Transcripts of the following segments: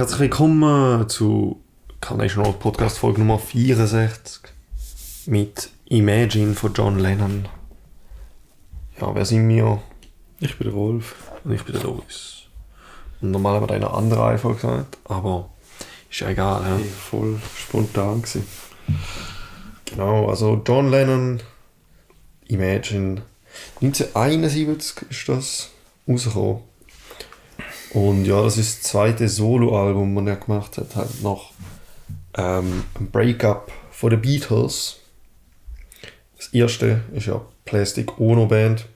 Herzlich willkommen zu Carnation Road Podcast Folge Nummer 64 mit Imagine von John Lennon. Ja, wer sind wir? Ich bin der Wolf. Und ich bin der Loris. Und normal haben wir eine andere Einfall gesagt, aber ist ja egal. Ja. Hey, voll spontan gewesen. Genau, also John Lennon, Imagine. 1971 ist das rausgekommen. Und ja, das ist das zweite Soloalbum, das er gemacht hat, halt nach ähm, einem Breakup von den Beatles. Das erste ist ja Plastic Ono Band.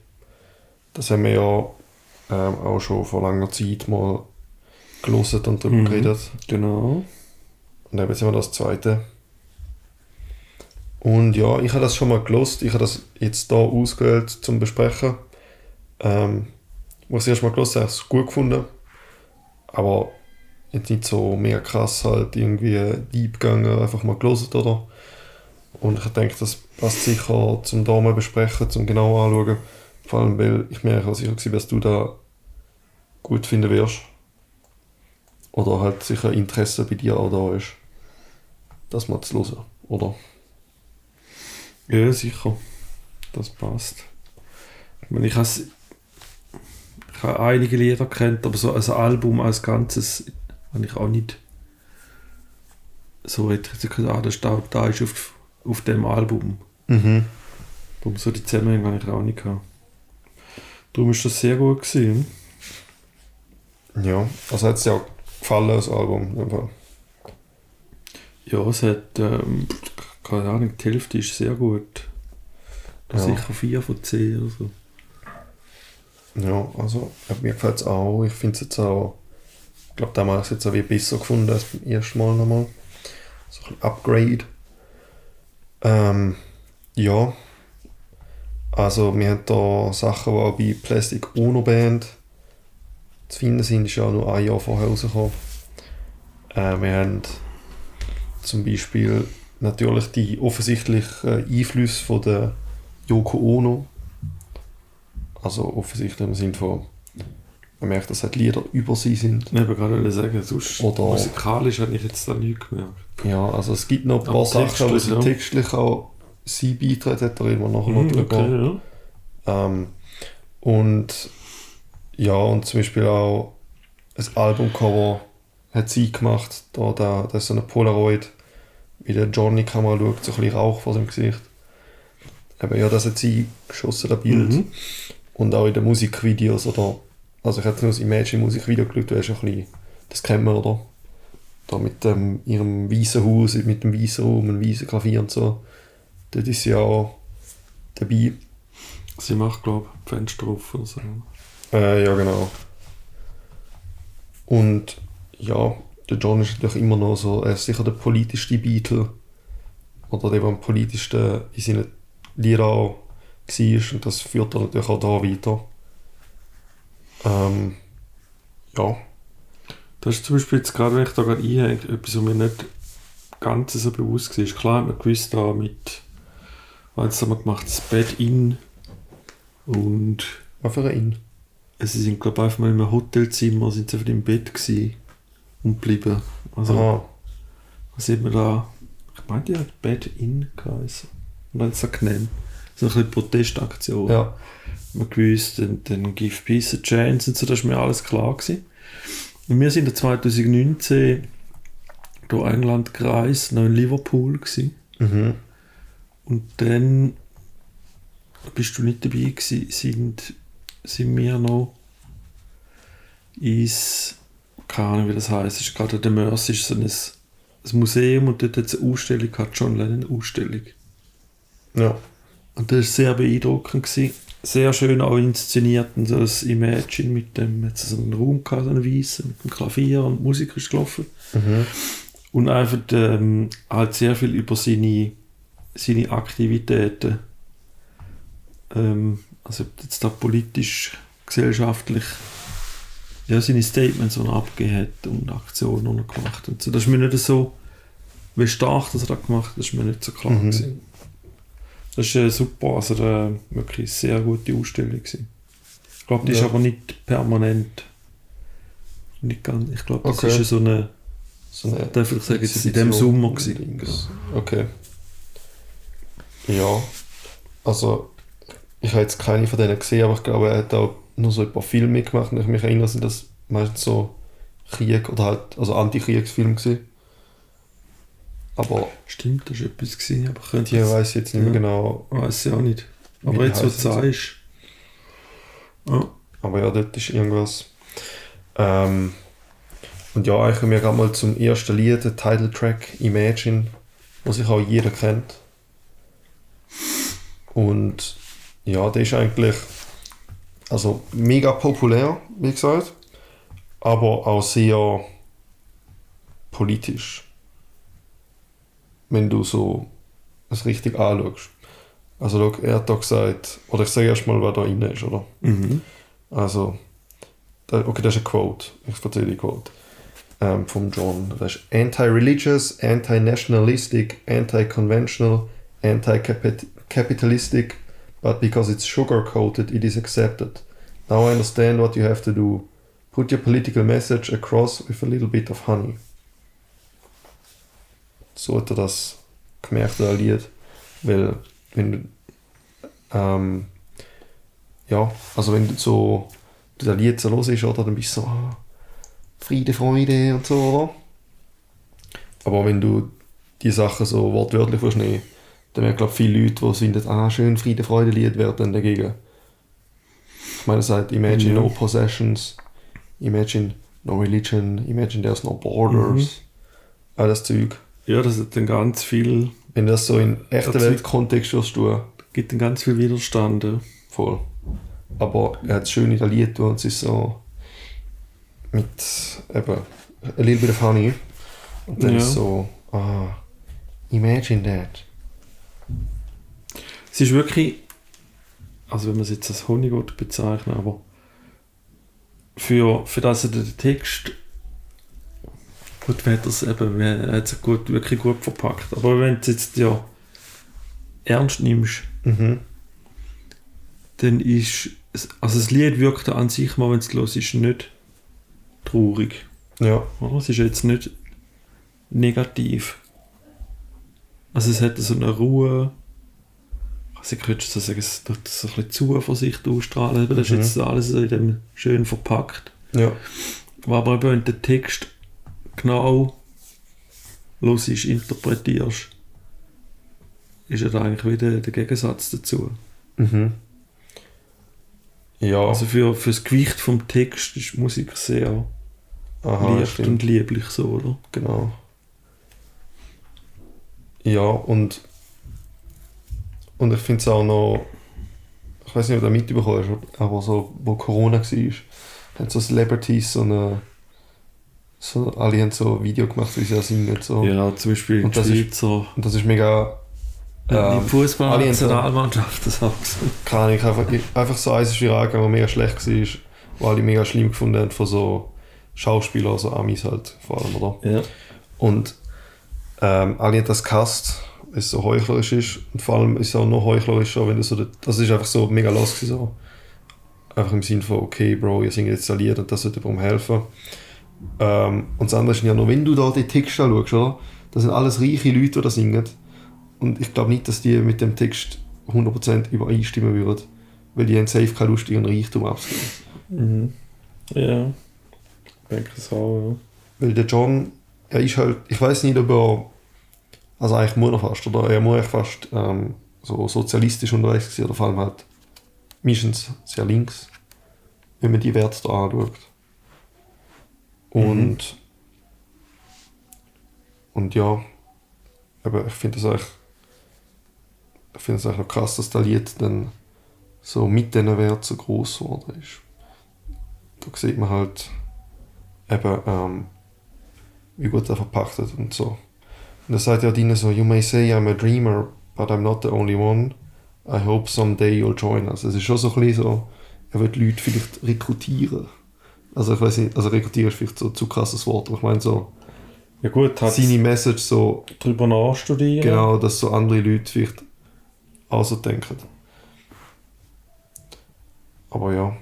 Das haben wir ja ähm, auch schon vor langer Zeit mal gelesen und darüber Mhm. geredet. Genau. Und eben sind wir das zweite. Und ja, ich habe das schon mal gelost. Ich habe das jetzt da ausgewählt zum Besprechen. Ähm, wo ich das erste Mal gelost habe, habe ich es gut gefunden. Aber jetzt nicht so mega krass halt irgendwie deep gegangen, einfach mal gelost oder. Und ich denke, das passt sicher zum da mal besprechen, zum genau anschauen. Vor allem, weil ich mir auch sicher war, dass du da gut finden wirst. Oder halt sicher Interesse bei dir auch da ist, das mal zu hören, oder? Ja, sicher. Das passt. Ich meine, ich habe einige Lieder kennt, aber so als Album als Ganzes habe ich auch nicht so ich gesagt, ah, das steht, da ist auf, auf dem Album. Mhm. Darum so die Zusammenhänge habe ich auch nicht gehabt. Darum ist das sehr gut gewesen. Ja, also hat es dir auch gefallen, das Album. Fall. Ja, es hat, ähm, keine Ahnung, die Hälfte ist sehr gut. Ja. Sicher 4 von 10 oder so. Ja, also mir gefällt es auch. Ich finde es jetzt auch, ich glaube, da habe ich es jetzt auch besser gefunden als beim ersten Mal nochmal. So ein Upgrade. Ähm, ja, also wir haben da Sachen, die auch bei Plastic Ono Band zu finden sind, ist ja nur ein Jahr vorher rausgekommen. Äh, wir haben zum Beispiel natürlich die offensichtlichen Einflüsse von der Yoko Ono. Also offensichtlich im Sinne von, man merkt, dass halt Lieder über sie sind. Ich wollte gerade sagen, sonst Oder- musikalisch habe ich jetzt da nichts gemerkt. Ja, also es gibt noch ein paar Sachen, wo textlich, sie ja. textlich auch sie beitreten, hat er immer nachher Mhm, noch drüber. okay, ja. Ähm, und ja, und zum Beispiel auch ein Albumcover hat sie gemacht. Da, da, das ist so eine Polaroid, wie der Johnny Kamera schaut, so ein bisschen Rauch vor seinem Gesicht. Aber ja, das hat sie geschossen, das Bild. Mhm. Und auch in den Musikvideos oder. Also ich habe jetzt nur das Imagine-Musikvideo geschaut, du hast ein bisschen, das kennt man, oder? Da mit ähm, ihrem weißen Haus, mit dem weißen Raum, einem weißen Klavier und so. Dort ist sie auch dabei. Sie macht, glaube ich, Fenster auf oder so. Äh, ja, genau. Und ja, der John ist natürlich immer noch so, er ist sicher der politischste Beatle. Oder der, der am politischsten in seinen Liedern auch war. Und das führt er natürlich auch da weiter. Ähm, ja. Das ist zum Beispiel jetzt gerade, wenn ich da gerade einhänge, etwas, was mir nicht ganz so bewusst war. Klar hat man gewusst, da mit, was haben wir gemacht, das Bed in und Was für ein sie sind, glaube ich, einfach mal in einem Hotelzimmer, sind sie einfach im Bett gewesen und geblieben. Also, Aha. was sieht man da? Ich meine, die hat Bed in geheißen. Und dann so genannt. So ein bisschen Protestaktion. Ja. man gewusst, dann, dann Give Peace a Chance und so, das war mir alles klar. Gewesen. Und wir sind in 2019 durch England gereist, noch in Liverpool gewesen. Mhm. Und dann bist du nicht dabei gewesen, sind, sind wir noch ins, keine Ahnung wie das es ist gerade der Mercy, ist so ein, ein Museum und dort hat es eine Ausstellung gehabt, John Lennon Ausstellung. Ja. Und das war sehr beeindruckend. Gewesen. Sehr schön auch inszeniert. Und so das Imagine mit dem, jetzt so einen Raum gehabt, so einen weißen, mit dem Klavier und Musik ist gelaufen. Mhm. Und einfach ähm, halt sehr viel über seine, seine Aktivitäten. Ähm, also jetzt da politisch, gesellschaftlich, ja, seine Statements, die er abgegeben hat und Aktionen, die er gemacht hat. Und so. Das ist mir nicht so, wie stark das er da gemacht hat, das ist mir nicht so klar Mhm. gewesen. Das ist äh, super, also da, wirklich sehr gute Ausstellung gewesen. Ich glaube, die ist Ja. aber nicht permanent Nicht ganz. Ich glaube, das Okay. ist so eine, So eine darf ich sagen, jetzt in dem Sommer gewesen. Okay. Ja, also ich habe jetzt keine von denen gesehen, aber ich glaube, er hat auch nur so ein paar Filme mitgemacht und ich mich erinnere, sind das meistens so Krieg oder halt, also Antikriegsfilme gewesen. Aber Stimmt, das war etwas, gewesen, aber könnte die weiß jetzt nicht mehr Ja. genau. Weiß ich auch nicht. Aber jetzt, wo du sagst. Ja. Aber ja, dort ist irgendwas. Ähm, und ja, ich komme ja gerade mal zum ersten Lied, der Titeltrack Imagine, was sich auch jeder kennt. Und ja, der ist eigentlich also mega populär, wie gesagt, aber auch sehr politisch. Wenn du so es richtig anschaust. Also schau, er hat da gesagt, oder ich sage erstmal, wer da drin ist, oder? Mhm. Also, okay, das ist eine Quote. Ich erzähle die Quote. Ähm, vom John. Das ist anti-religious, anti-nationalistic, anti-conventional, anti-capitalistic, but because it's sugar-coated, it is accepted. Now I understand what you have to do. Put your political message across with a little bit of honey. So hat er das gemerkt, das Lied. Weil, wenn du, ähm, ja, also wenn du so das Lied so los ist, oder, dann bist du so ah, Friede, Freude und so, oder? Aber wenn du die Sachen so wortwörtlich nehmen dann werden, glaube ich, viele Leute, die finden, ah, schön Friede, Freude Lied, werden dann dagegen. Ich meine, es sagt, imagine Ja. no possessions, imagine no religion, imagine there's no borders, alles Zeug. Ja, das hat dann ganz viel, Wenn du das so in echten Weltkontext wirst tun, gibt dann ganz viel Widerstand. ja. Voll. Aber er hat es schön Lied und es ist so mit eben a little bit of honey. Und dann Ja. ist so, ah, imagine that. Es ist wirklich, also wenn man es jetzt als Honig bezeichnen, aber für, für das er den Text gut, hat es eben, wer hat es gut, wirklich gut verpackt. Aber wenn du es jetzt ja ernst nimmst, Mhm. dann ist, also das Lied wirkt an sich mal, wenn es los ist, nicht traurig. Ja, Oder? Es ist jetzt nicht negativ. Also es hat so eine Ruhe. Also ich könnte so sagen, es tut so ein bisschen Zuversicht ausstrahlen. aber Das Mhm. ist jetzt alles in dem schön verpackt. ja, Aber eben, wenn den Text genau los interpretierst, ist er eigentlich wieder der Gegensatz dazu. mhm. Ja, Also für, für das Gewicht vom Text ist Musik sehr aha, leicht stimmt. und lieblich so, oder? Genau. Ja, und, und ich finde es auch noch, ich weiß nicht, ob du das mitbekommen hast, aber so, wo Corona war, haben so Celebrities so eine, so, alle haben so ein Video gemacht, wie sie das singen. So. Ja, zum Beispiel Und das ist- Schweizer Und das ist mega, äh, ähm, die so- Fußballnationalmannschaft, das auch so. keine Ahnung, einfach, einfach so eins ist viral gegangen, was mega schlecht war, wo alle mega schlimm gefunden haben von so Schauspielern, so Amis halt vor allem, oder? Ja. Und ähm, alle haben das gehasst, weil es so heuchlerisch ist. Und vor allem ist es auch noch heuchlerischer, wenn du so. Das ist einfach so mega los gewesen, so. Einfach im Sinne von, okay, Bro, ihr singt jetzt ein Lied und das sollte jemandem helfen. Ähm, und das andere ist ja noch, wenn du da die Texte anschaust, oder? Das sind alles reiche Leute, die da singen. Und ich glaube nicht, dass die mit dem Text 100% übereinstimmen würden. Weil die haben safe keine Lust, ihren Reichtum abzugeben. Mhm. Ja. Ich denke es auch, Weil der John, er ist halt, ich weiß nicht, ob er, also eigentlich muss er fast, oder er muss eigentlich fast ähm, so sozialistisch unterwegs sein, oder vor allem halt meistens sehr links, wenn man die Werte da anschaut. Und, und ja, aber ich finde es eigentlich, ich finde es eigentlich noch krass, dass das Lied dann so mit diesen Werten so groß geworden ist. Da sieht man halt eben, ähm, wie gut er verpackt hat und so. Und er sagt ja drin so, you may say I'm a dreamer, but I'm not the only one. I hope someday you'll join us. Es ist schon so ein bisschen so, er wird Leute vielleicht rekrutieren. Also ich weiß nicht, also rekrutieren ist vielleicht so zu krasses Wort, aber ich meine so, ja. Ja gut, hat seine Message so, drüber nachstudieren. genau, dass so andere Leute vielleicht auch so denken. Aber ja,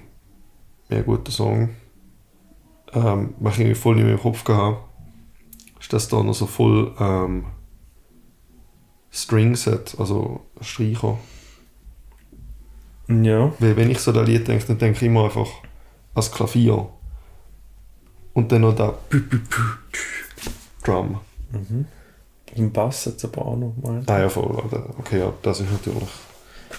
mehr guter Song. ähm, was ich irgendwie voll nicht mehr im Kopf gehabt ist, dass da noch so voll ähm, Strings hat, also Streicher. Ja. Weil wenn ich so an Lied denke, dann denke ich immer einfach ans Klavier. Und dann noch da Drum. Mhm. Im Bass es aber auch noch mal. Ah ja, voll. Okay, ja, das ist natürlich...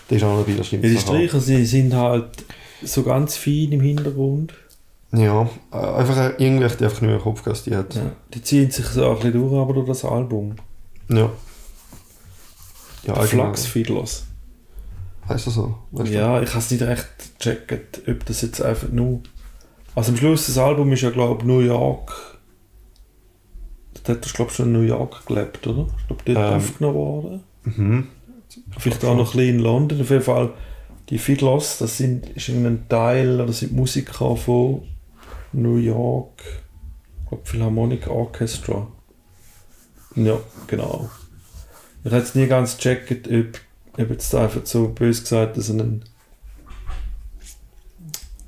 Das ist auch noch das stimmt. Ja, die. Streicher sie sind halt so ganz fein im Hintergrund. Ja, einfach irgendwie hat die einfach nicht mehr im Kopf gehabt, die hat. Ja. Die ziehen sich so ein bisschen durch, aber durch das Album. Ja. Ja, The Flux Fiddlers. Heißt das so? Weißt du? Ja, ich habe es nicht recht gecheckt, ob das jetzt einfach nur. Also am Schluss das Album ist ja glaube ich New York. Dort hat er glaube ich schon in New York gelebt, oder? Ich glaube dort Ähm. aufgenommen worden. Mhm. Vielleicht auch noch ein bisschen in London. Auf jeden Fall die Fiddlers, das sind, ist ein Teil, oder sind Musiker von New York. Ich glaube Philharmonic Orchestra. Ja, genau. Ich habe jetzt nie ganz gecheckt, ob, ob jetzt einfach so bös gesagt, dass ein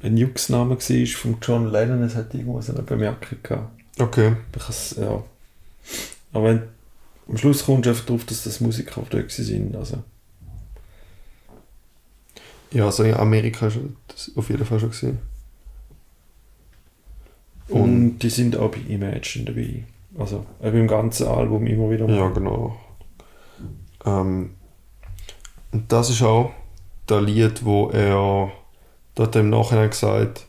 ein Jux-Name war von John Lennon, es hat irgendwo so eine Bemerkung gehabt. Okay. Ich has, ja. Aber wenn, am Schluss kommst du einfach drauf, dass das Musiker auf dort sind. Also. Ja, also in Amerika ist das auf jeden Fall schon gesehen. Und, Und die sind auch bei Imagine dabei. Also eben im ganzen Album immer wieder. ja, genau. Ähm, und das ist auch das Lied, wo er dort im Nachhinein gesagt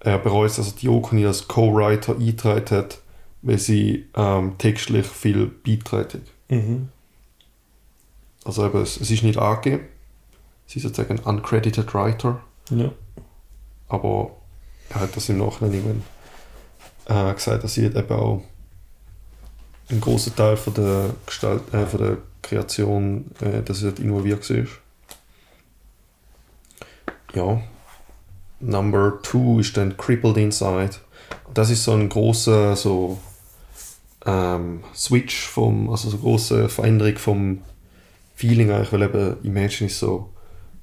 er bereut, dass er die Yoko nie als Co-Writer eingetragen hat, weil sie ähm, textlich viel beitragen. Mhm. Also eben, es, es ist nicht angegeben. Sie ist sozusagen ein uncredited writer, Ja. aber er hat das im Nachhinein irgendwann äh, gesagt, dass sie eben auch ein großer Teil von der Gestalt, äh, von der Kreation, äh, dass sie dort involviert war. Ja. Number two ist dann Crippled Inside. Das ist so ein großer so ähm, Switch vom, also so große Veränderung vom Feeling eigentlich, weil eben Imagine ist so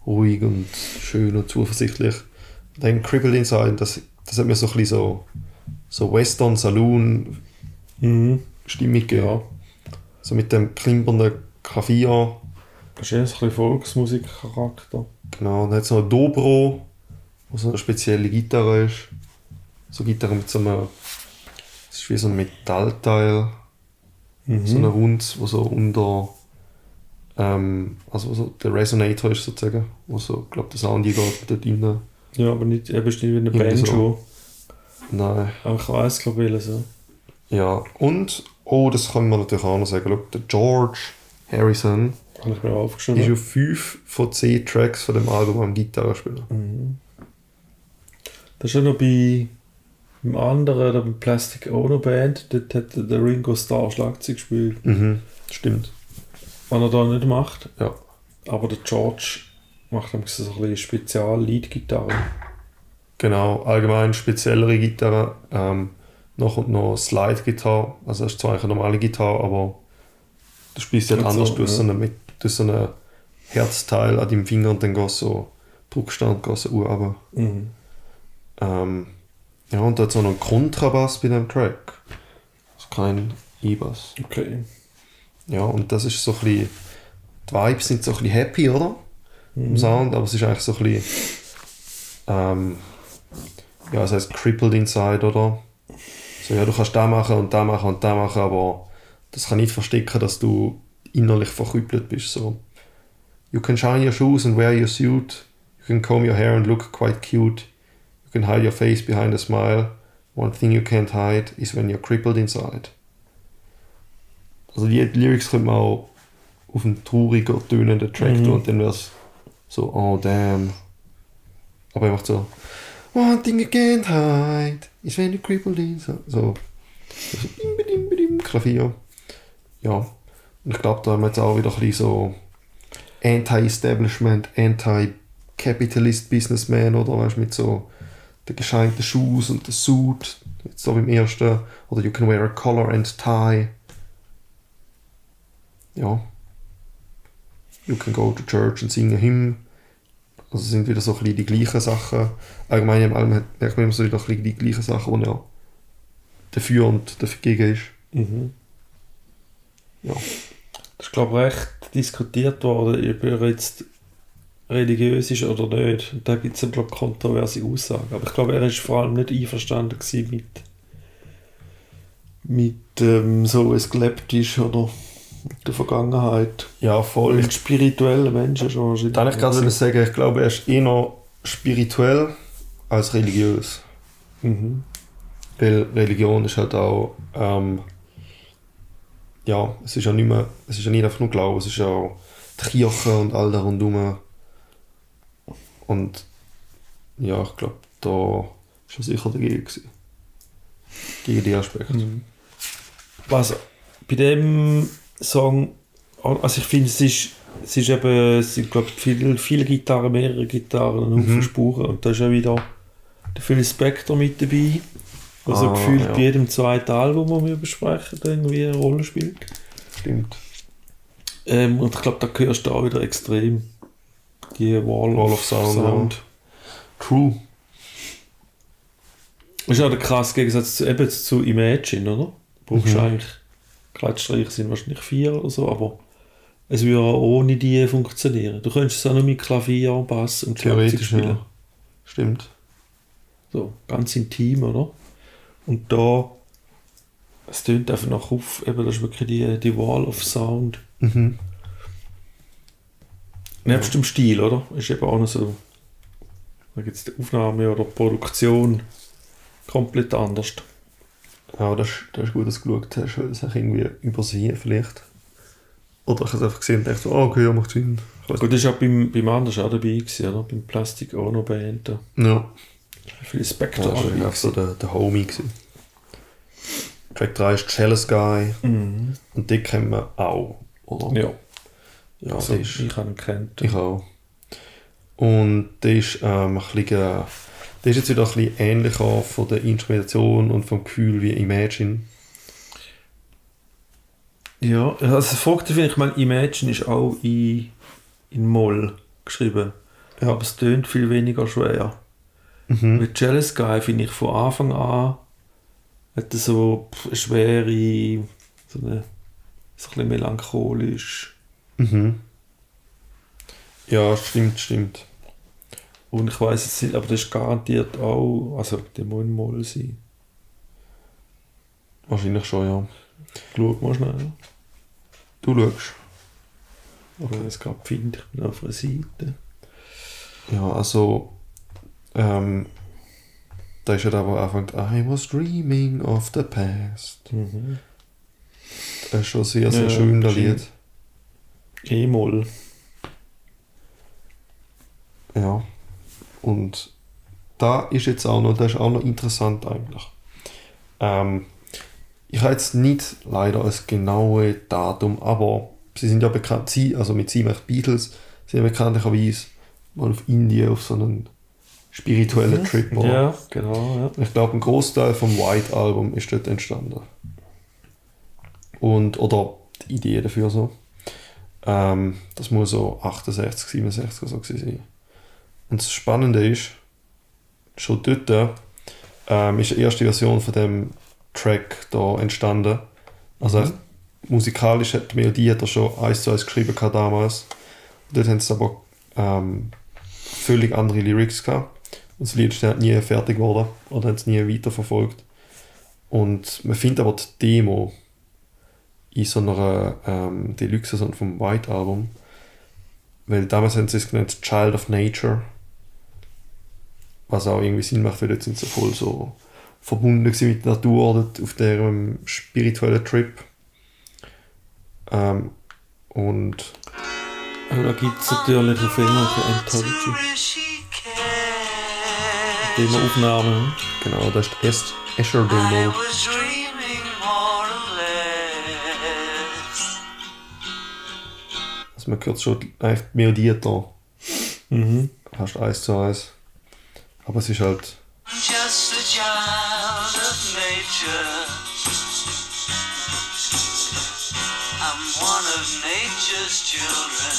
ruhig und schön und zuversichtlich. Dann Crippled Inside, das, das hat mir so ein bisschen so, so Western Saloon Mhm. Stimmung gegeben. Ja. So mit dem klimpernden Klavier. Das ist ein bisschen Volksmusikcharakter. Genau, und dann hat es noch Dobro, wo so eine spezielle Gitarre ist. So eine Gitarre mit so einem, das ist wie so ein Metallteil, Mhm. so ein Rund, wo so unter, ähm, also so der Resonator ist sozusagen, wo so, ich glaube, der Sound geht dort rein. Ja, aber nicht, eben ist nicht wie eine Banjo. Nein. Aber ich weiss, glaube ich, so. Ja, und, oh, das kann man natürlich auch noch sagen, schau, der George Harrison Habe ich mir ist aufgeschrieben. auf 5 von 10 Tracks von dem Album am Gitarre spielen. Mhm. Das ist ja noch bei im anderen, bei Plastic Ono Band, dort hat der Ringo Starr Schlagzeug gespielt. Mhm, stimmt. Was er da nicht macht. Ja. Aber der George macht nämlich so ein bisschen Spezial-Lead-Gitarre. Genau, allgemein speziellere Gitarre. Ähm, noch und noch Slide-Gitarre. Also das ist zwar eine normale Gitarre, aber du spielst halt so, anders. du hast ja. so, eine, mit, du hast so ein Herzteil an deinem Finger und dann gehst so Druckstand, gehst so runter. Mhm. Ähm, ja, und da hat so einen Kontrabass bei dem Track. Also kein E-Bass. Okay. Ja, und das ist so ein bisschen, die Vibes sind so ein bisschen happy, oder? Im Mhm. Sound, aber es ist eigentlich so ein bisschen, ähm, ja, es heißt crippled inside, oder? So, ja, du kannst da machen und da machen und da machen, aber das kann nicht verstecken, dass du innerlich verkrüppelt bist, so. You can shine your shoes and wear your suit. You can comb your hair and look quite cute. You can hide your face behind a smile. One thing you can't hide is when you're crippled inside. Also die Lyrics könnte man auch auf einen trauriger, tönenden Track Mhm. tun und dann wäre es so, oh damn. Aber er macht so, one thing you can't hide is when you're crippled inside. So, so bim, bim, bim, Klavier. Ja, und ich glaube, da haben wir jetzt auch wieder ein bisschen so Anti-Establishment, Anti-Capitalist Businessman, oder weißt du, mit so den gescheinten Shoes und der Suit, jetzt so beim ersten, oder you can wear a collar and tie. Ja. You can go to church and sing a hymn. Also sind wieder so ein bisschen die gleichen Sachen. Allgemein im Allem merkt man immer so wieder ein bisschen die gleichen Sachen, die er dafür und dagegen ist. Mhm. Ja. Das ist, glaube ich, recht diskutiert worden, ob er jetzt religiös ist oder nicht. Und da gibt es, glaube kontroverse Aussagen. Aber ich glaube, er ist vor allem nicht einverstanden mit, mit ähm, so es gelebt ist oder mit der Vergangenheit. Ja, voll. Mit spirituellen Menschen schon wahrscheinlich. Dann ich gerade sagen, ich glaube, er ist eher spirituell als religiös. Mhm. Weil Religion ist halt auch, ähm, ja, es ist ja nicht mehr, es ist ja nicht einfach nur Glauben, es ist ja auch die Kirche und all da rundherum. Und ja, ich glaube, da ist er sicher dagegen gewesen. Gegen die Aspekte. Was bei dem Song, also ich finde, es ist, es ist eben, es sind, glaube viele, viele Gitarren, mehrere Gitarren, ein Mhm. Spuren. Und da ist ja wieder der Phil Spector mit dabei, was so Ah, gefühlt ja. bei jedem zweiten Album, das wir besprechen, irgendwie eine Rolle spielt. Stimmt. Ähm, und ich glaube, da hörst du auch wieder extrem die Wall, Wall of Sound, True. Das ist auch der krasse Gegensatz zu, eben zu Imagine, oder? Du brauchst Mhm. eigentlich, Klatschstreicher sind wahrscheinlich vier oder so, aber es würde auch ohne die funktionieren. Du könntest es auch nur mit Klavier, Bass und Theoretisch, spielen. ja. Stimmt. So, ganz intim, oder? Und da, es tönt einfach nach auf, eben, das ist wirklich die, die Wall of Sound. Mhm. Nebst dem Stil, oder? Ist eben auch noch so, da gibt es die Aufnahme oder Produktion komplett anders. Ja, das, ist- das ist gut, dass du geschaut hast, weil das irgendwie übersehen vielleicht. Oder ich habe es einfach gesehen und dachte, so, oh, okay, ja, macht Sinn. Gut, das war auch beim, beim anderen auch dabei, gewesen, oder? Beim Plastic Ono Band. Da. nicht. Ja. Viele Ja, Spectre das war einfach so der, der Homie. Gewesen. Track 3 ist Jealous Guy Mhm. und den kennen wir auch, oder? Ja, ja also, ist, ich habe ihn kennt. ich auch. Und der ist, ähm, ein bisschen, äh, der ist jetzt wieder ein bisschen ähnlicher von der Instrumentation und vom Gefühl wie Imagine. Ja, also das Verrückte finde ich, meine, Imagine ist auch in, in Moll geschrieben. Ja. Aber es tönt viel weniger schwer. Mhm. Mit Jealous Guy finde ich von Anfang an hat so eine schwere, so eine so ein bisschen melancholisch. Mhm. Ja, stimmt, stimmt. Und ich weiß jetzt nicht, aber das ist garantiert auch, also der muss Moll sein. Wahrscheinlich schon, ja. Schau mal schnell. Du schaust. Ich es gerade finde, ich bin auf der Seite. Ja, also, ähm, da ist ja da, wo anfängt, I was dreaming of the past. Mhm. Das ist schon sehr, sehr Ja, schön, das. Lied. E-Moll. Ja. Und da ist jetzt auch noch, das ist auch noch interessant eigentlich. Ähm, ich habe jetzt nicht leider das genaue Datum, aber sie sind ja bekannt, sie, also mit sie, die Beatles, sind ja bekanntlicherweise mal auf Indien auf so einen spirituellen Trip. oder? Ja, genau. Ja. Ich glaube, ein Großteil vom White Album ist dort entstanden. Und, oder die Idee dafür so. Ähm, das muss so 68, 67 oder so sein. Und das Spannende ist, schon dort ähm, ist die erste Version von dem Track da entstanden. Also Mhm. musikalisch hat die Melodie hat er schon eins zu eins geschrieben gehabt damals. Dort haben sie aber ähm, völlig andere Lyrics gehabt. Und das Lied ist dann nie fertig geworden oder haben es nie weiterverfolgt. Und man findet aber die Demo in so einer ähm, Deluxe-Version vom White Album. Weil damals haben sie es genannt Child of Nature. Was auch irgendwie Sinn macht, weil dort sind sie voll so verbunden mit der Natur dort auf deren spirituellen Trip. Ähm, und da gibt es natürlich auf irgendwelche Anthology. Demo-Aufnahmen. genau, das ist I Demo. Also man hört schon eigentlich die Melodie da. Mhm. Fast eins zu eins. Aber es ist halt. Just a child of nature. I'm one of nature's children.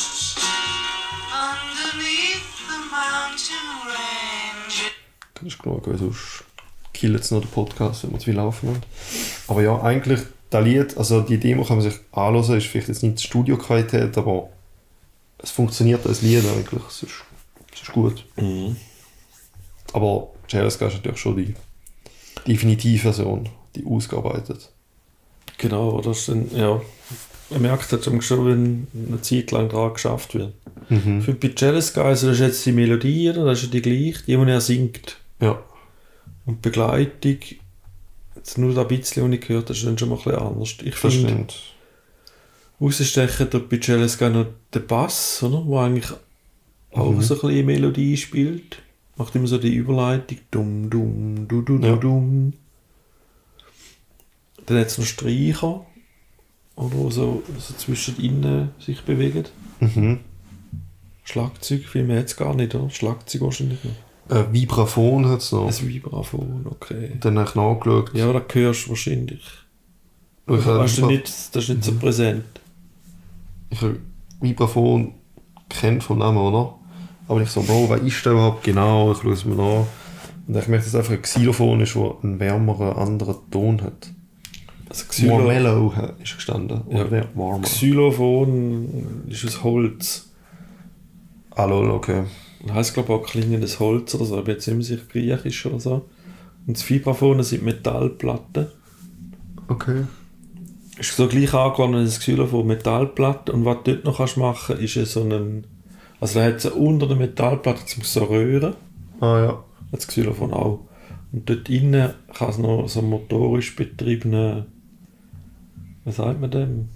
Underneath the mountain range. Das ist genug, weil sonst killen jetzt noch den Podcast, wenn wir zu viel laufen haben. Aber ja, eigentlich, Lied, also die Demo kann man sich anhören, ist vielleicht jetzt nicht die Studioqualität, aber es funktioniert als Lied eigentlich. Es ist, es ist gut. Mhm. Aber Jalaska ist natürlich schon die Definitivversion, die ausgearbeitet. Genau, dann, ja. Man merkt halt schon, wenn eine Zeit lang daran geschafft wird. Mhm. Für bei Jealous Guys, das ist jetzt die Melodie, oder? das ist ja die gleiche, die, die er singt. Ja. Und die Begleitung, jetzt nur das bisschen, was ich gehört das ist dann schon mal ein bisschen anders. Ich finde, rausstechen tut bei Guys noch der Bass, oder? wo eigentlich auch Mhm. so ein bisschen Melodie spielt. Macht immer so die Überleitung. Dum, dum, du, du, Ja. dum. Dann hat es noch Streicher, oder, wo so, so zwischen ihnen sich bewegen. Mhm. Schlagzeug, viel mehr jetzt gar nicht, oder? Schlagzeug wahrscheinlich noch. Äh, Vibraphon hat es noch. Ein Vibraphon, okay. Dann habe ich nachgeschaut. Ja, aber das hörst du wahrscheinlich. ich habe Weißt du nicht, das ist nicht so präsent. ich habe Vibraphon kennt vom Namen, oder? Aber ich so, Bro, was ist der überhaupt genau? Ich schaue es mir an. Und ich merke, dass es einfach ein Xylophon ist, der einen wärmeren, anderen Ton hat. Also More Xylo mellow ist gestanden. Ja. Oder warmer. Xylophon ist aus Holz. Ah, lol, okay. Das heisst, glaube ich, auch klingendes Holz oder so. Ich bin jetzt nicht sicher, griechisch oder so. Und das Vibraphon das sind Metallplatten. Okay. Ist so gleich wie das Xylophon Metallplatte. Und was du dort noch kannst machen ist ja so einen. Also da hat es unter der Metallplatte zum so Röhren. Ah ja. Das Xylophon auch. Und dort innen kann es noch so einen motorisch betriebenen. Was sagt man dem?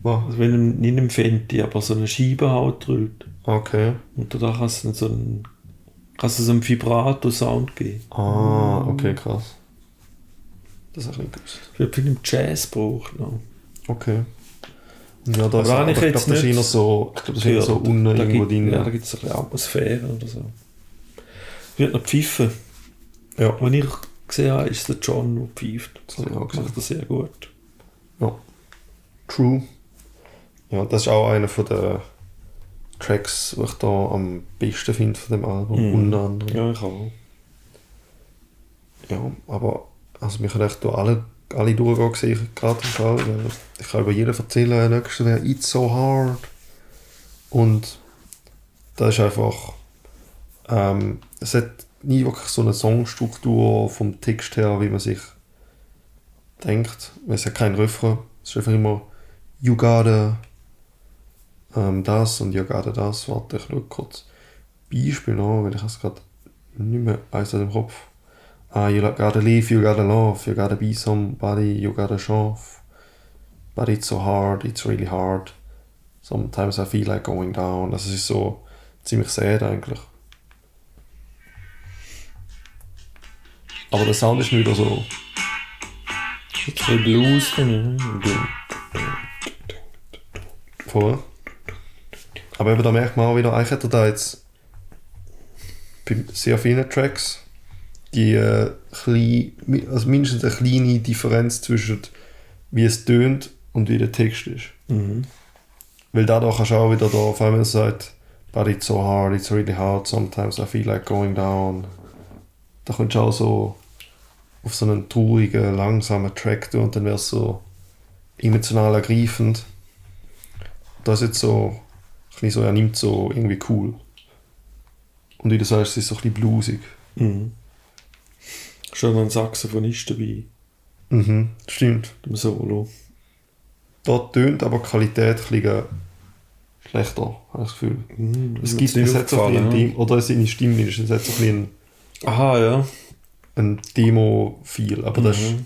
Was? Also wenn ein- nicht ein Fenty, aber so eine Scheibe halt drüllt. Okay. Und da kann es so einen, kannst du so einen Vibrato-Sound geben. Ah, okay, krass. Das habe ich gewusst. Wird viel im Jazz braucht noch. Okay. Ja, da Aber ist da aber ich ich glaube, das ist eher so, ich glaube, das ist eher so unten da irgendwo gibt, drin. Ja, da gibt es ein bisschen Atmosphäre oder so. Wird noch pfiffen. Ja. Wenn ich gesehen habe, ist der John, der pfeift. Das auch macht das sehr gut. Ja. True. Ja, das ist auch einer von den Tracks, die ich da am besten finde von dem Album, Mhm. unter anderem. Ja, ich auch. Ja, aber also wir können echt da alle, alle durchgehen, gerade im Fall. Ich kann über jeden erzählen, der nächste wäre It's So Hard. Und das ist einfach, ähm, es hat nie wirklich so eine Songstruktur vom Text her, wie man sich denkt. Es hat keinen Refrain. Es ist einfach immer You gotta ähm, das und You gotta das. Warte, ich schaue kurz Beispiel noch, weil ich es gerade nicht mehr eins aus dem Kopf. Ah, you gotta live, you gotta love, you gotta be somebody, you gotta show. But it's so hard, it's really hard. Sometimes I feel like going down. Das ist so ziemlich sad eigentlich. Aber der Sound ist nicht wieder so. Ein bisschen Blues ich. Voll. Aber eben da merkt man auch wieder, eigentlich hat er da jetzt bei sehr vielen Tracks die äh, klein, also mindestens eine kleine Differenz zwischen wie es tönt und wie der Text ist. Mhm. Weil dadurch kannst du auch wieder da, wenn er sagt, but it's so hard, it's really hard, sometimes I feel like going down. Da kommst du auch so auf so einen traurigen, langsamen Track tun und dann wäre es so emotional ergreifend. Das ist jetzt so, bisschen so, er nimmt so irgendwie cool. Und wie du sagst, es ist so ein bisschen bluesig. Mhm. Schon ein Saxophonist dabei, Mhm, stimmt. im Solo. Dort tönt aber die Qualität ein bisschen schlechter, habe ich das Gefühl. Mhm, Es gibt es hat so ein bisschen Demo, oder seine Stimme mindestens, es hat so ein bisschen. Aha, ja. ein Demo-Feel, aber das ist Mhm.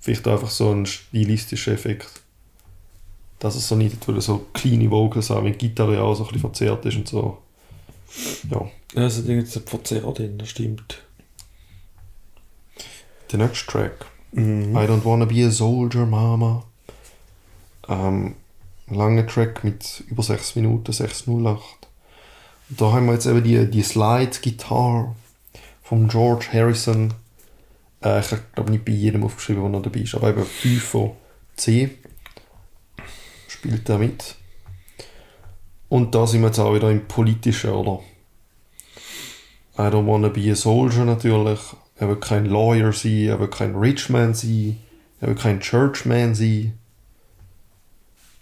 vielleicht einfach so ein stilistischer Effekt. Dass es so nicht, weil so kleine Vocals haben, wenn die Gitarre auch so ein bisschen verzerrt ist und so. Ja. Ja, es irgendwie so verzerrt drin, das stimmt. Der nächste Track. Mhm. I don't wanna be a soldier, Mama. Ähm, ein langer Track mit über 6 Minuten, 608. Und da haben wir jetzt eben die, die Slide-Gitarre von George Harrison. Äh, ich glaube nicht bei jedem aufgeschrieben, der noch dabei ist, aber eben 5 von C spielt er mit. Und da sind wir jetzt auch wieder im Politischen, oder? I don't wanna be a soldier natürlich. Er will kein Lawyer sein, er will kein Richman sein, er will kein Churchman sein.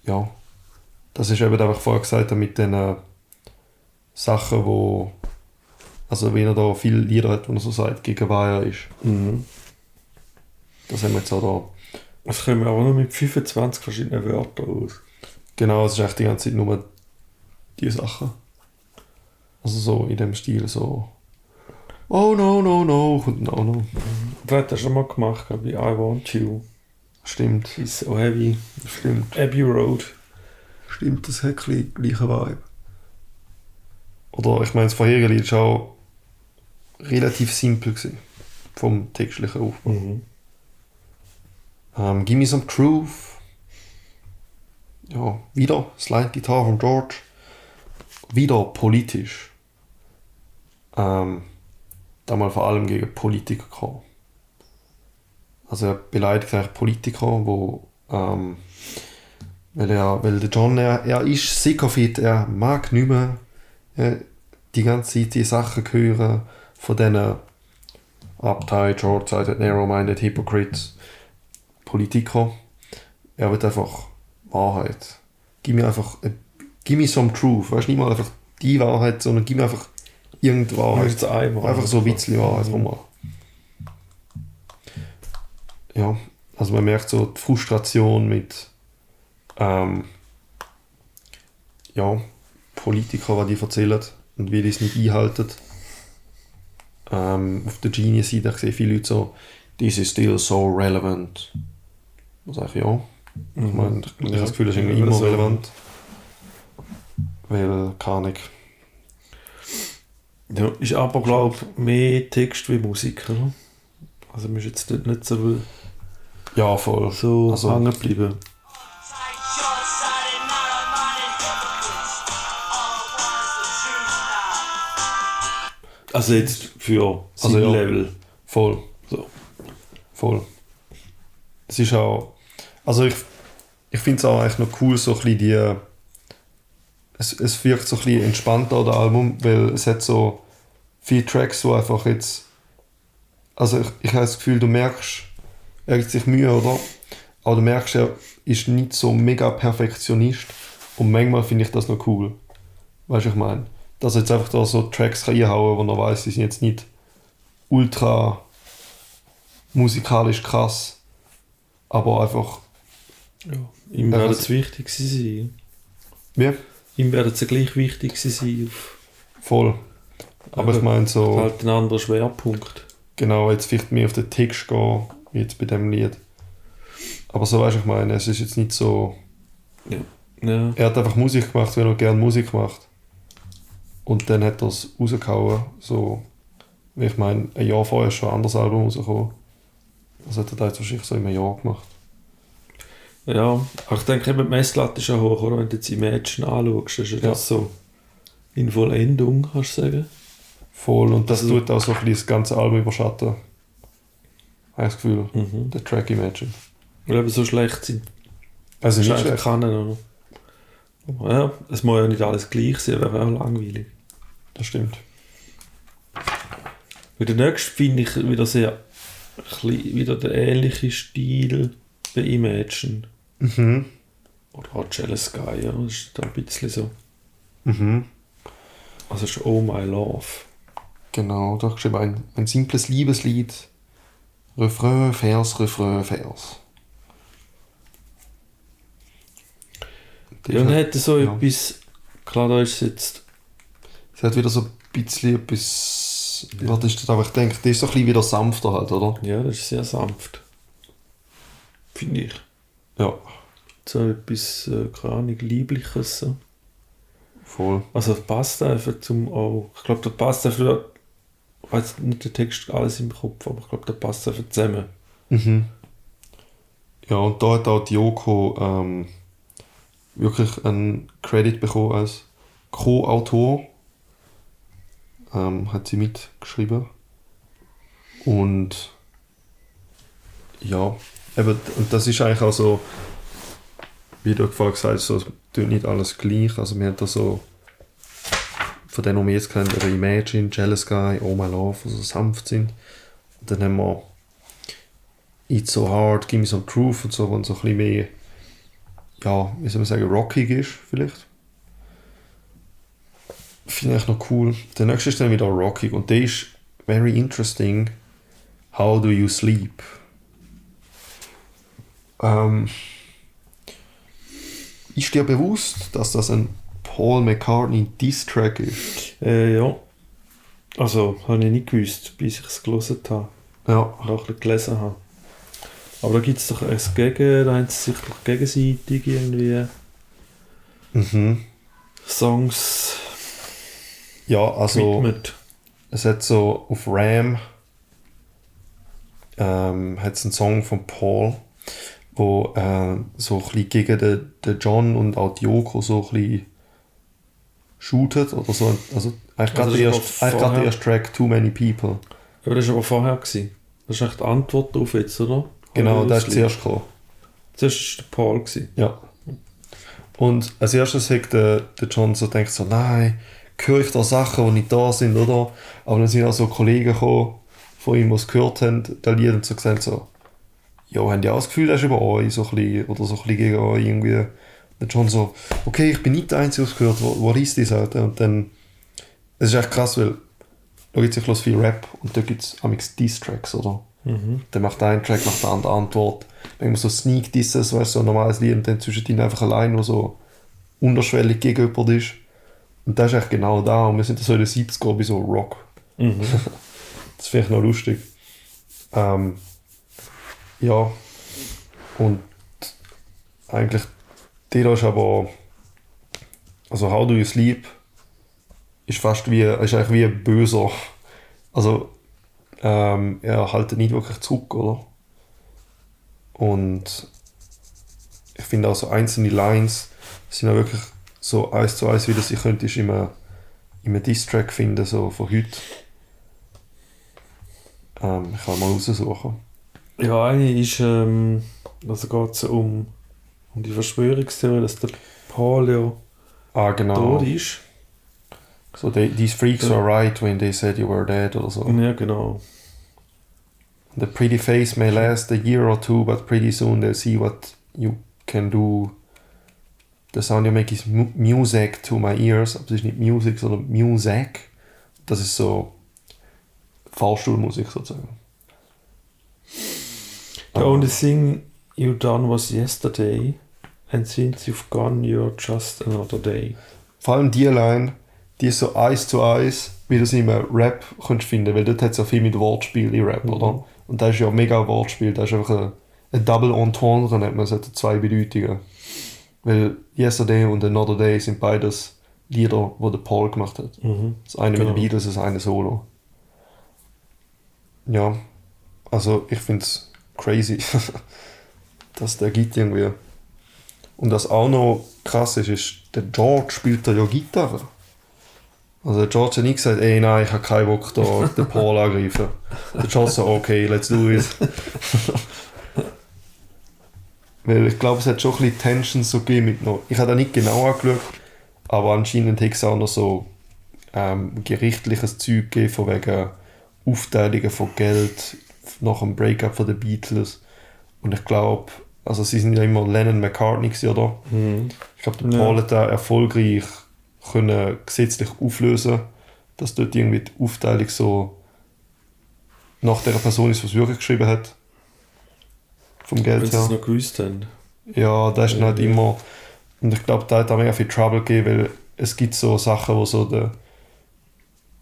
Ja, das ist eben einfach vorher gesagt mit den äh, Sachen, wo also wenn er da viele Lieder hat, wo er so sagt, gegen wer er ist. Mhm. Das haben wir jetzt auch da. Das kommen wir aber nur mit 25 verschiedenen Wörtern aus. Genau, es ist echt die ganze Zeit nur die Sachen. Also so in dem Stil so. Oh no, no, no, und no, no. Das hat er schon mal gemacht, glaube ich. I Want You. Stimmt, Ist so heavy. stimmt. Abbey Road. Stimmt, das hat ein bisschen gleichen Vibe. Oder ich meine, das vorherige Lied war auch relativ simpel gewesen, vom textlichen Aufbau. Mhm. Ähm, Give me some truth. Ja, wieder Slide Guitar von George. Wieder politisch. Ähm, damals vor allem gegen Politiker. Also er beleidigt eigentlich Politiker, wo ähm, weil er, weil der John, er, er ist sick of it, er mag nicht mehr äh, die ganze Zeit die Sachen hören von diesen uptight, short-sighted, narrow-minded Hypocrites, Politiker. Er will einfach Wahrheit. Gib mir einfach, äh, gib mir some truth. Weißt du, nicht mal einfach die Wahrheit, sondern gib mir einfach irgendeine Wahrheit. Einmal. Einfach so ein bisschen Wahrheit Mhm. mal. Ja, also man merkt so die Frustration mit ähm, ja, Politikern, die die erzählen und wie die es nicht einhalten. Ähm, auf der Genius-Seite sehe ich viele Leute so, this is still so relevant. Sage ich ja. Ich meine, ich habe das Gefühl, das ist irgendwie Ja, immer relevant. Weil, keine Ahnung. Ja, ist aber, glaube ich, mehr Text wie Musik. Oder? Also, man ist jetzt dort nicht so, Ja, voll. so Also- hängen geblieben. Also, jetzt für Also, ja. Level. Voll. So. Voll. Es ist auch. Also ich, ich finde es auch eigentlich noch cool, so ein bisschen die. Es, es wirkt so ein bisschen entspannter, das Album, weil es hat so viele Tracks, wo einfach jetzt. Also ich, ich habe das Gefühl, du merkst, er gibt sich Mühe, oder? Aber du merkst, er ist nicht so mega Perfektionist. Und manchmal finde ich das noch cool. Weißt du, ich meine? Dass er jetzt einfach da so Tracks kann einhauen kann, wo er weiß, sie sind jetzt nicht ultra musikalisch krass, aber einfach, Ja. Ihm Ja, werden das- es wichtig sein. wie? Ihm werden es gleich wichtig sein auf Voll. Aber ich meine so, halt einen anderen Schwerpunkt. genau, jetzt vielleicht mehr auf den Text gehen, wie jetzt bei dem Lied. Aber so weißt du, ich meine, es ist jetzt nicht so, Ja. er hat einfach Musik gemacht, weil er gerne Musik macht. Und dann hat er es rausgehauen, so, wie ich meine, ein Jahr vorher ist schon ein anderes Album rausgekommen. Das hat er da jetzt wahrscheinlich so in einem Jahr gemacht. Ja, ich denke eben, die Messlatte ist ja hoch, oder? Wenn du jetzt Imagine anschaust, ist ja das so in Vollendung, kannst du sagen. Voll, und das Also- tut auch so ein bisschen das ganze Album überschatten. Habe ich das Gefühl. Mhm. Der Track Imagine. Weil eben so schlecht sind Also nicht schlecht. kann, oder? Ja, es muss ja nicht alles gleich sein, wäre auch langweilig. Das stimmt. Weil der nächste finde ich wieder sehr, wieder der ähnliche Stil bei Imagine. Mhm. Oder auch Jealous Sky, ja, das ist da ein bisschen so. Mhm. Also ist Oh My Love. Genau, da geschrieben ein, ein simples Liebeslied. Refrain, Vers, Refrain, Vers. Ja, und hat so Ja. etwas, klar, da ist es jetzt, Es hat wieder so ein bisschen etwas. Was ist das aber? Ich denke, die ist so ein bisschen wieder sanfter halt, oder? ja, das ist sehr sanft. Finde ich. Ja, So etwas, äh, keine Ahnung, Liebliches. So. voll. Also das passt einfach zum auch. Ich glaube, da passt einfach, ich weiß nicht der Text alles im Kopf, aber ich glaube, da passt einfach zusammen. Mhm. Ja, und da hat auch die Yoko ähm, wirklich einen Credit bekommen als Co-Autor. Ähm, hat sie mitgeschrieben. Und ja, eben, und das ist eigentlich auch so, wie du vorhin gesagt hast, so, tut nicht alles gleich. Also wir haben da so von denen, die wir jetzt kennen, Imagine, Jealous Guy, Oh My Love, also sanft sind. Dann haben wir It's So Hard, Give Me Some Truth und so, wo so ein bisschen mehr, ja, wie soll man sagen, rockig ist vielleicht. Finde ich noch cool. Der nächste ist dann wieder rockig und der ist very interesting. How Do You Sleep? Ähm, ist dir bewusst, dass das ein Paul McCartney Diss-Track ist? Äh, ja. Also, habe ich nicht gewusst, bis ich es gelesen habe. Ja. Und auch ein gelesen habe. Aber da gibt es doch ein Gegen, da haben sie sich doch gegenseitig irgendwie Mhm. Songs Ja, also gewidmet. es hat so auf Ram ähm, hat es einen Song von Paul, wo äh, so ein gegen den, den John und auch die Yoko so ein shootet oder so. Also eigentlich gerade der, erste- eigentlich gerade der erste Track Too Many People. Aber das war aber vorher. Gewesen. Das ist echt die Antwort darauf jetzt, oder? Genau, der ist zuerst gekommen. Zuerst war der Paul. Gewesen. Ja. Und als erstes hat der, der John so gedacht, so, nein, höre ich da Sachen, die nicht da sind, oder? Aber dann sind auch so Kollegen gekommen, von ihm, die es gehört haben, das Lied, und so gesagt so, ja, haben die auch das Gefühl, das ist über euch, so ein bisschen, oder so ein bisschen gegen euch irgendwie. Der John so, okay, ich bin nicht der Einzige, der es gehört, wo ist das, Alter? Und dann, es ist echt krass, weil da gibt es ja viel Rap und da gibt es amix Diss-Tracks, oder? Mhm. Dann macht der eine Track nach der anderen Antwort. Wenn man so Sneak Disses, weißt du, so ein normales Lied und dann zwischen ihnen einfach allein nur so unterschwellig gegen jemand ist. Und das ist echt genau da. Und wir sind so in den 70er bei so Rock. Mhm. Das finde ich noch lustig. Ähm, ja. Und eigentlich, der ist aber, also How Do You Sleep ist fast wie, ist eigentlich wie ein böser. Also, ähm, er hält nicht wirklich zurück, oder? Und ich finde auch so einzelne Lines sind auch wirklich so eins zu eins, wie das ich könnte in einem, in einem Diss-Track finden, so von heute. Ähm, ich kann mal raussuchen. Ja, eine ist, ähm, also geht es um, um die Verschwörungstheorie, dass der Paul ja Ah, genau. tot ist. So, they, these freaks Ja. were right when they said you were dead oder so. Ja, genau. The pretty face may last a year or two, but pretty soon they'll see what you can do. The sound you make is mu music to my ears. Aber es ist nicht Music, sondern Music. Das ist so Fahrstuhlmusik sozusagen. The only thing you done was yesterday, and since you've gone, you're just another day. Vor allem die Line, die ist so eins zu eins, wie du es in einem Rap kannst finden, weil dort hat es ja viel mit Wortspiel in Rap, Mhm. oder? Und da ist ja mega Wortspiel, da ist einfach ein, ein Double Entendre, nennt man es, hat zwei Bedeutungen. Weil Yesterday und Another Day sind beides Lieder, die der Paul gemacht hat. Mhm. Das eine Genau. mit den Beatles, das eine Solo. Ja, also ich finde es crazy, dass der gibt irgendwie. Und was auch noch krass ist, ist, der George spielt da ja Gitarre. Also der George hat nicht gesagt, ey nein, ich habe keinen Bock da den Paul angreifen. Der George so, okay, let's do it. Weil ich glaube, es hat schon ein bisschen Tensions so gegeben mit noch. Ich habe da nicht genau angeschaut, aber anscheinend hat es auch noch so ähm, gerichtliches Zeug gegeben, von wegen Aufteilungen von Geld nach dem Breakup von den Beatles. Und ich glaube, also sie sind ja immer Lennon McCartney gewesen, oder? Mhm. Ich glaube, der Ja. Paul hat da erfolgreich können gesetzlich auflösen, dass dort irgendwie die Aufteilung so nach der Person ist, was wirklich geschrieben hat. Vom Wenn Geld sie es her. noch gewusst haben. Ja, da ist halt Ja. immer. Und ich glaube, da hat auch mega viel Trouble gegeben, weil es gibt so Sachen, wo so der,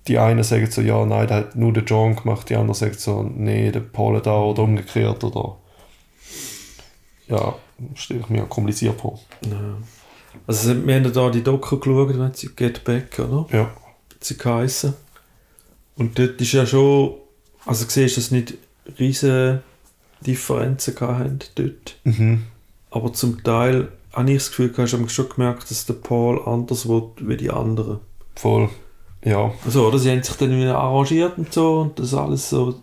die einen sagen so, ja, nein, der hat nur den John gemacht, die anderen sagen so, nee, der Paul auch oder umgekehrt oder. Ja, stelle ich mir kompliziert vor. Ja. Also wir haben ja da die Doku geschaut, wenn sie Get Back, oder? Ja. sie geheissen. Und dort ist ja schon, also siehst du, dass nicht riesige Differenzen hatten dort. Mhm. Aber zum Teil habe ich das Gefühl, hast du schon gemerkt, dass der Paul anders will wie die anderen. Voll. Ja. Also, oder? Sie haben sich dann wieder arrangiert und so und das alles so,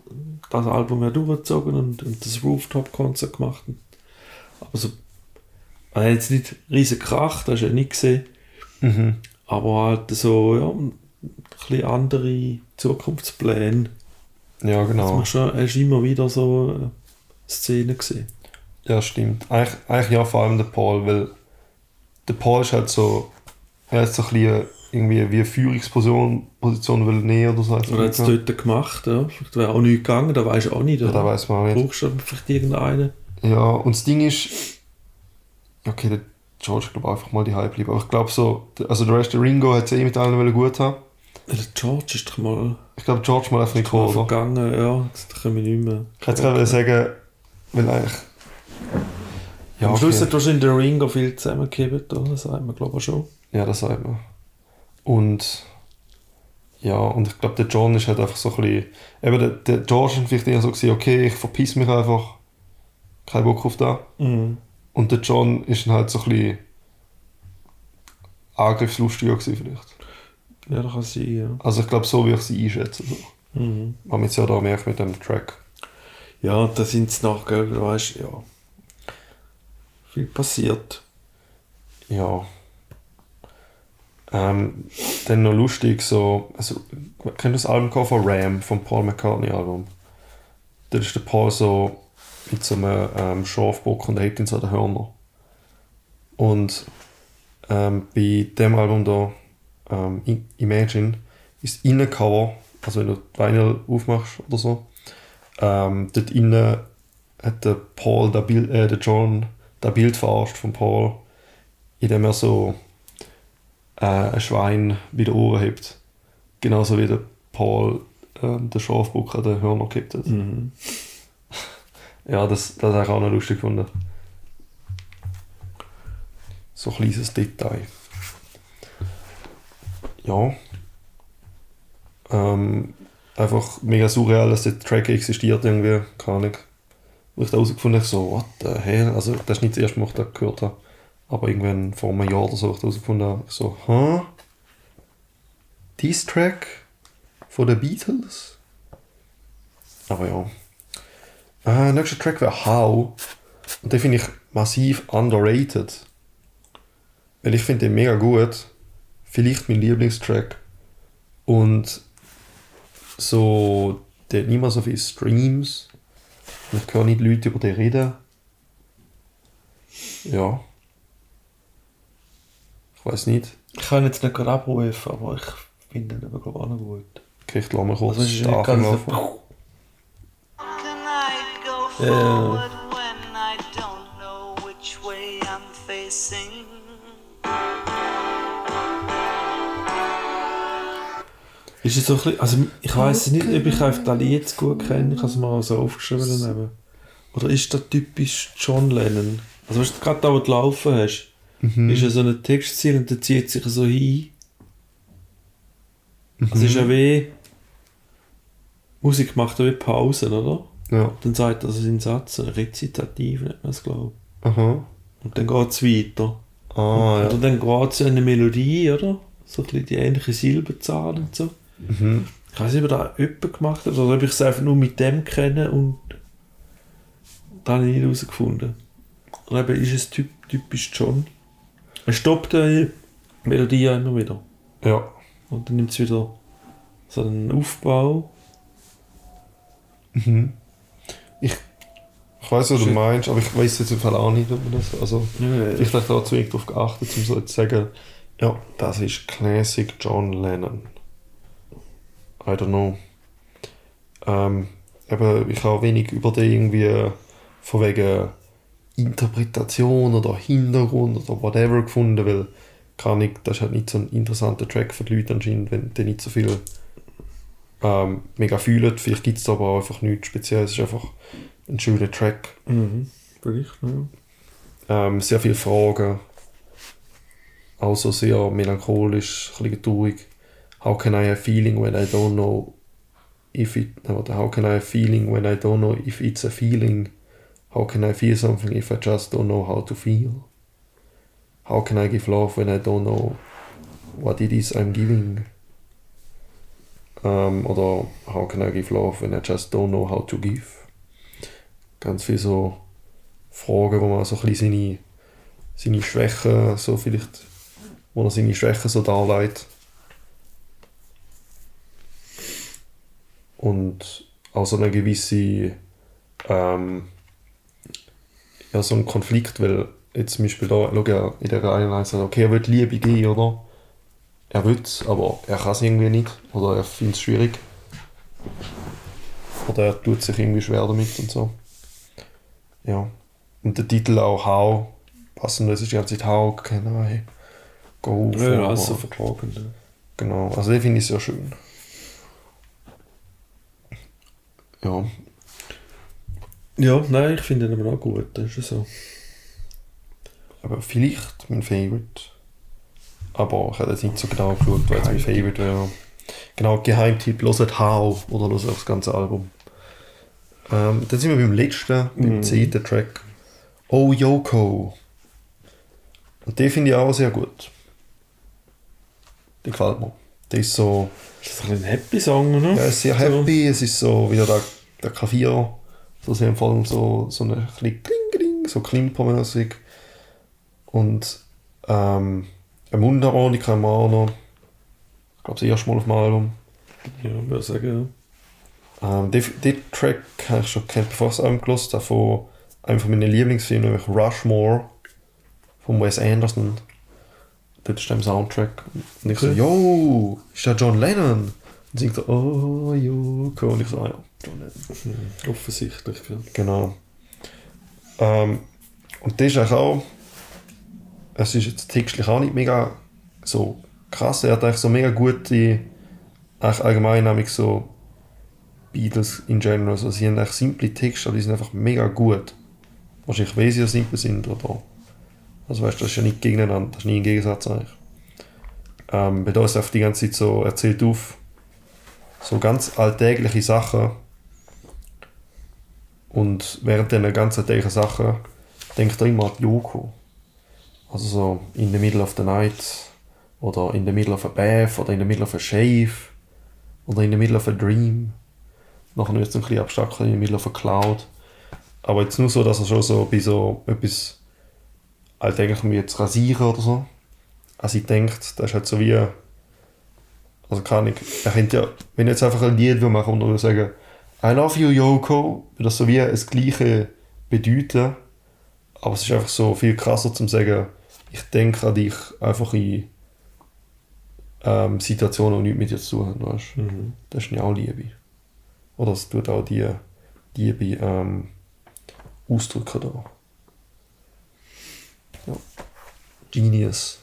das Album ja durchgezogen und, und das Rooftop-Konzert gemacht. Aber so, er hat jetzt nicht riesig Krach, das hast du ja nicht gesehen. Mhm. Aber halt so, ja, ein bisschen andere Zukunftspläne. Ja, Also genau. man schon, er ist immer wieder so äh, Szenen gesehen. Ja, stimmt. Eigentlich, eigentlich ja, vor allem der Paul, weil der Paul ist halt so, er ist so ein bisschen irgendwie wie eine Führungsposition Position will nehmen oder so. Oder hat es dort gemacht, ja. Vielleicht wäre auch nichts gegangen, da weiß ich auch nicht. Ja, Oder? da weiß man auch nicht. Brauchst du vielleicht irgendeinen? Ja, und das Ding ist, okay, der George glaube einfach mal die Hype bleiben. Aber ich glaube so, also der Rest der Ringo hat es eh mit allen gut haben. Ja, Der George ist doch mal, Ich glaube, George mal einfach nicht gekommen, oder? vergangen, ja, das können wir nicht mehr. Ich hätte gerade sagen, weil eigentlich. Ja, Am Schluss okay. hat wahrscheinlich der Ringo viel zusammengekippt? Das sagt man, glaube ich, schon. Ja, das sagt man. Und ja, und ich glaube, der John ist halt einfach so ein bisschen. Eben, der, der George war vielleicht eher so, gewesen, okay, ich verpiss mich einfach. Kein Bock auf das. Mhm. Und der John ist dann halt so ein bisschen angriffslustiger gewesen, vielleicht. Ja, das kann sein, ja. Also ich glaube, so wie ich sie einschätze. So. Mhm. Man hat jetzt ja da merkt mit dem Track. Ja, da sind es nach, gell, du weißt, ja. Viel passiert. Ja. Ähm, dann noch lustig, so, also, kennt ihr das Albumcover Ram vom Paul McCartney Album? Da ist der Paul so mit so einem ähm, Schafbock und hat ihn so den Hörner. Und ähm, bei dem Album da, ähm, Imagine, ist das Innencover, also wenn du die Vinyl aufmachst oder so, ähm, dort innen hat der Paul, der, Bild, äh, der John, das Bild verarscht von Paul, indem er so äh, ein Schwein bei den Ohren hebt. Genauso wie der Paul ähm, den Schafbock an den Hörner gekippt hat. Mhm. Ja, das, das habe ich auch noch lustig gefunden. So ein kleines Detail. Ja. Ähm, einfach mega surreal, dass der Track existiert irgendwie. Keine Ahnung. Wo ich da herausgefunden habe, so, what the hell? Also, das ist nicht das erste Mal, dass ich das gehört habe. Aber irgendwann vor einem Jahr oder so, wo ich herausgefunden habe, so, hä? Dies Track von den Beatles? Aber ja. Äh, nächster Track wäre How. Und den finde ich massiv underrated. Weil ich finde den mega gut. Vielleicht mein Lieblingstrack. Und so, der hat nicht mehr so viele Streams. Und ich höre nicht Leute über den reden. Ja. Ich weiß nicht. Ich kann jetzt nicht gerade abrufen, aber ich finde ihn aber glaube auch noch gut. Okay, ich lasse mal kurz Also, I go Yeah. Ist es so ein bisschen, also ich weiß nicht, ob ich einfach das Lied jetzt gut kenne, ich habe es mal so aufgeschrieben. Oder ist das typisch John Lennon? Also weißt du, gerade da, wo du laufen hast, ist ja so ein Textziel und der zieht sich so hin. Also ist ja wie Musik macht ja wie Pausen, oder? Ja. Dann sagt er seinen Satz, rezitativ nennt man es, glaube Aha. ich. Und dann geht es weiter. Ah, ja. Und dann geht es in eine Melodie, oder? So ein bisschen die ähnliche Silbenzahl und so. Mhm. Ich weiß nicht, ob da jemand gemacht hat oder ob ich es einfach nur mit dem kenne und da habe ich nicht herausgefunden. Und eben ist es typ, typisch John. Er stoppt die Melodie ja immer wieder. Ja. Und dann nimmt es wieder so einen Aufbau. Mhm. Ich, ich weiß, was du meinst, aber ich weiß jetzt im Fall auch nicht, ob man das. Also, vielleicht habe ich da zu wenig darauf geachtet, um so zu sagen, ja, das ist Classic John Lennon. I don't know. Ähm, eben, ich habe wenig über den irgendwie von wegen Interpretation oder Hintergrund oder whatever gefunden, weil kann ich, das ist halt nicht so ein interessanter Track für die Leute anscheinend, wenn die nicht so viel ähm, mega fühlen. Vielleicht gibt es aber auch einfach nichts Spezielles, es ist einfach ein schöner Track. Mhm. Vielleicht, ja. Ähm, sehr viele Fragen. Auch so sehr melancholisch, ein bisschen traurig. How can I have feeling when I don't know if it... warte, How can I have feeling when I don't know if it's a feeling? How can I feel something if I just don't know how to feel? How can I give love when I don't know what it is I'm giving? Ähm, oder How can I give love when I just don't know how to give? Ganz viel so Fragen, wo man so ein bisschen seine, seine Schwächen, so vielleicht, wo er seine Schwächen so darlegt. Und auch so eine gewisse ähm, ja, so ein Konflikt, weil jetzt zum Beispiel da, schau, er in der Reihe sagt, okay, er will Liebe geben, oder? Er will es, aber er kann es irgendwie nicht, oder er findet es schwierig. Oder er tut sich irgendwie schwer damit und so. Ja. Und der Titel auch How, passend, das ist die ganze Zeit How, can I go Ja, forward? also verklagend. Ja. Genau, also den finde ich sehr schön. Ja, Ja, nein, ich finde ihn aber auch gut, das ist ja so. aber vielleicht mein Favorite. Aber ich habe jetzt nicht so genau geschaut, wer jetzt mein Favorite wäre. Genau, Geheimtipp, hört How oder hört das ganze Album. Ähm, dann sind wir beim letzten, beim Mhm. zehnten Track. Oh Yoko. Und den finde ich auch sehr gut. Der gefällt mir. Der ist so, Ist das ein ein Happy-Song, oder? ja, ist sehr happy, es ist so wieder der, der Klavier, so sehr vor allem so, so eine kling, kling, so klimpermäßig. Und ähm, eine Mundharmonika im auch noch. Ich glaube, das erste Mal auf dem Album. Ja, würde ich sagen, Ähm, den, den Track habe ich schon kennt, bevor ich das Album gehört habe, von einem von meinen Lieblingsfilmen, nämlich Rushmore von Wes Anderson. Dort ist der Soundtrack. Und ich so, Okay. yo, ist der John Lennon? Und singt so, oh, Yoko. Und ich so, ah ja, ja. Offensichtlich, ja. Genau. Ähm, und das ist auch, es ist jetzt textlich auch nicht mega so krass, er hat eigentlich so mega gute, eigentlich allgemein nämlich so Beatles in general, also sie haben eigentlich simple Texte, aber die sind einfach mega gut. Wahrscheinlich weil sie ja simpel sind oder also weißt du, das ist ja nicht gegeneinander, das ist nie ein Gegensatz eigentlich. Ähm, bei da ist einfach die ganze Zeit so, erzählt auf so ganz alltägliche Sachen und während dieser ganzen alltäglichen Sachen denkt er immer an die Yoko. Also so in the middle of the night oder in the middle of a bath oder in the middle of a shave oder in the middle of a dream. Nachher wird es ein bisschen abstrakter, in the middle of a cloud. Aber jetzt nur so, dass er schon so bei so etwas alltäglichem wie jetzt rasieren oder so. Also ich denke, das ist halt so wie also kann ich, er könnte ja, wenn ich jetzt einfach ein Lied machen und würde sagen, I love you Yoko, würde das so wie das gleiche bedeuten, aber es ist einfach so viel krasser zum sagen, ich denke an dich einfach in ähm, Situationen, die nichts mit dir zu tun haben, weißt? Mhm. Das ist ja auch Liebe. Oder es tut auch die Liebe ähm, ausdrücken da. Ja. Genius.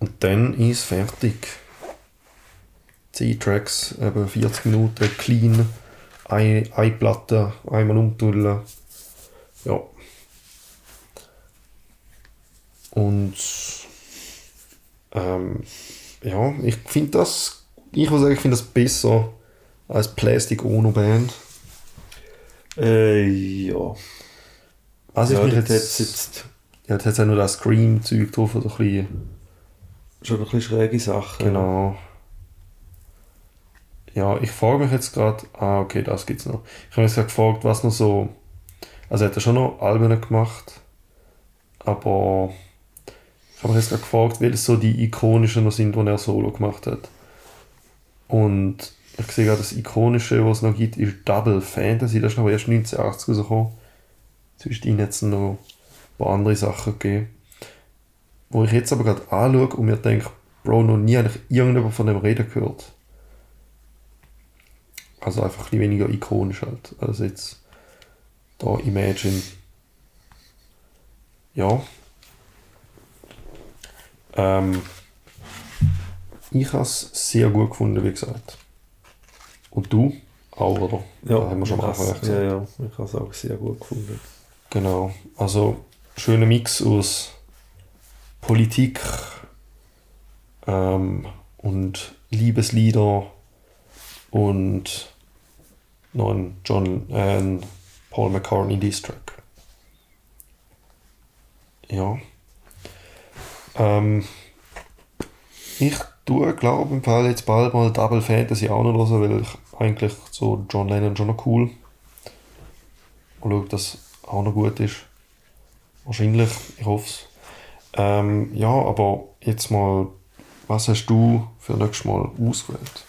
Und dann ist fertig. 10 Tracks, eben 40 Minuten, clean, eine, eine Platte, einmal umtullen. Ja. Und ähm, ja, ich finde das, ich muss sagen, ich finde das besser als Plastic Ono Band. Äh, ja. Also ja, ich mich jetzt, jetzt ja, jetzt hat es auch nur das Scream-Zeug drauf, oder ein bisschen, schon ein bisschen schräge Sachen. genau. Ja, ich frage mich jetzt gerade, ah, okay, das gibt's noch. Ich habe mich jetzt gerade gefragt, was noch so, also er hat ja schon noch Alben gemacht, aber ich habe mich jetzt gerade gefragt, welche so die ikonischen noch sind, die er solo gemacht hat. Und ich sehe gerade, das ikonische, was es noch gibt, ist Double Fantasy, das ist aber erst 1980 rausgekommen. Zwischendrin hat es noch ein paar andere Sachen gegeben. Wo ich jetzt aber gerade anschaue und mir denke, Bro, noch nie eigentlich irgendjemand von dem reden gehört. Also einfach ein bisschen weniger ikonisch halt, als jetzt da Imagine. Ja. Ähm, ich habe es sehr gut gefunden, wie gesagt. Und du? Auch, oder? Ja, Da haben wir schon am ich Anfang gesagt. Ja, ja, ich habe es auch sehr gut gefunden. Genau. Also schöner Mix aus Politik ähm, und Liebeslieder und noch ein John äh, Paul McCartney Diss Track. Ja. Ähm, ich tue, glaube im Fall jetzt bald mal Double Fantasy auch noch hören, weil ich eigentlich so John Lennon schon noch cool. Und schaue, ob das auch noch gut ist. Wahrscheinlich, ich hoffe es. Ähm, ja, aber jetzt mal, was hast du für nächstes Mal ausgewählt?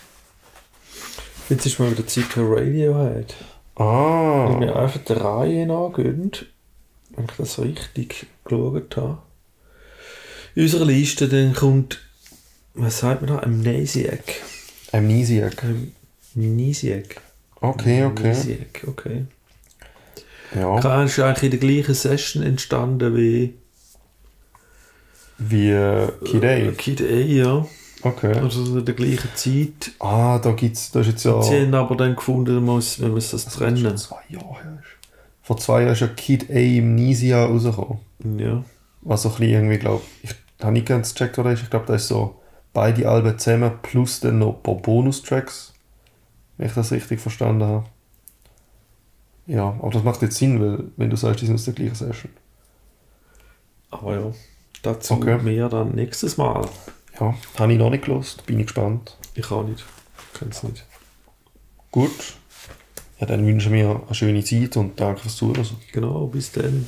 Jetzt ist mal wieder Zeit für Radiohead. Ah, Wenn wir einfach der Reihe nachgehen, wenn ich das richtig geschaut habe, in unserer Liste, dann kommt, was sagt man da, Amnesiac. Amnesiac. Amnesiac. Okay, okay. Amnesiac, okay. Ja, ist eigentlich in der gleichen Session entstanden wie wie äh, Kid A. Kid A, ja. Okay. Also in der gleichen Zeit. Ah, da gibt's, da ist jetzt ja... Sie haben aber dann gefunden, muss, man muss das Vor trennen. zwei Jahren. Vor zwei Jahren ist ja Kid A Amnesia rausgekommen. Ja. Was so ein bisschen irgendwie, glaube ich, habe nicht ganz gecheckt, oder ist. Ich glaube, da ist so beide Alben zusammen plus dann noch ein paar Bonustracks. Wenn ich das richtig verstanden habe. Ja, aber das macht jetzt Sinn, weil, wenn du sagst, die sind aus der gleichen Session. Aber ja, dazu Okay. mehr dann nächstes Mal. Ja, habe ich noch nicht gelost, bin ich gespannt. Ich auch nicht. Kann es nicht. Gut. Ja, dann wünschen wir eine schöne Zeit und danke fürs Zuhören. Genau, bis dann.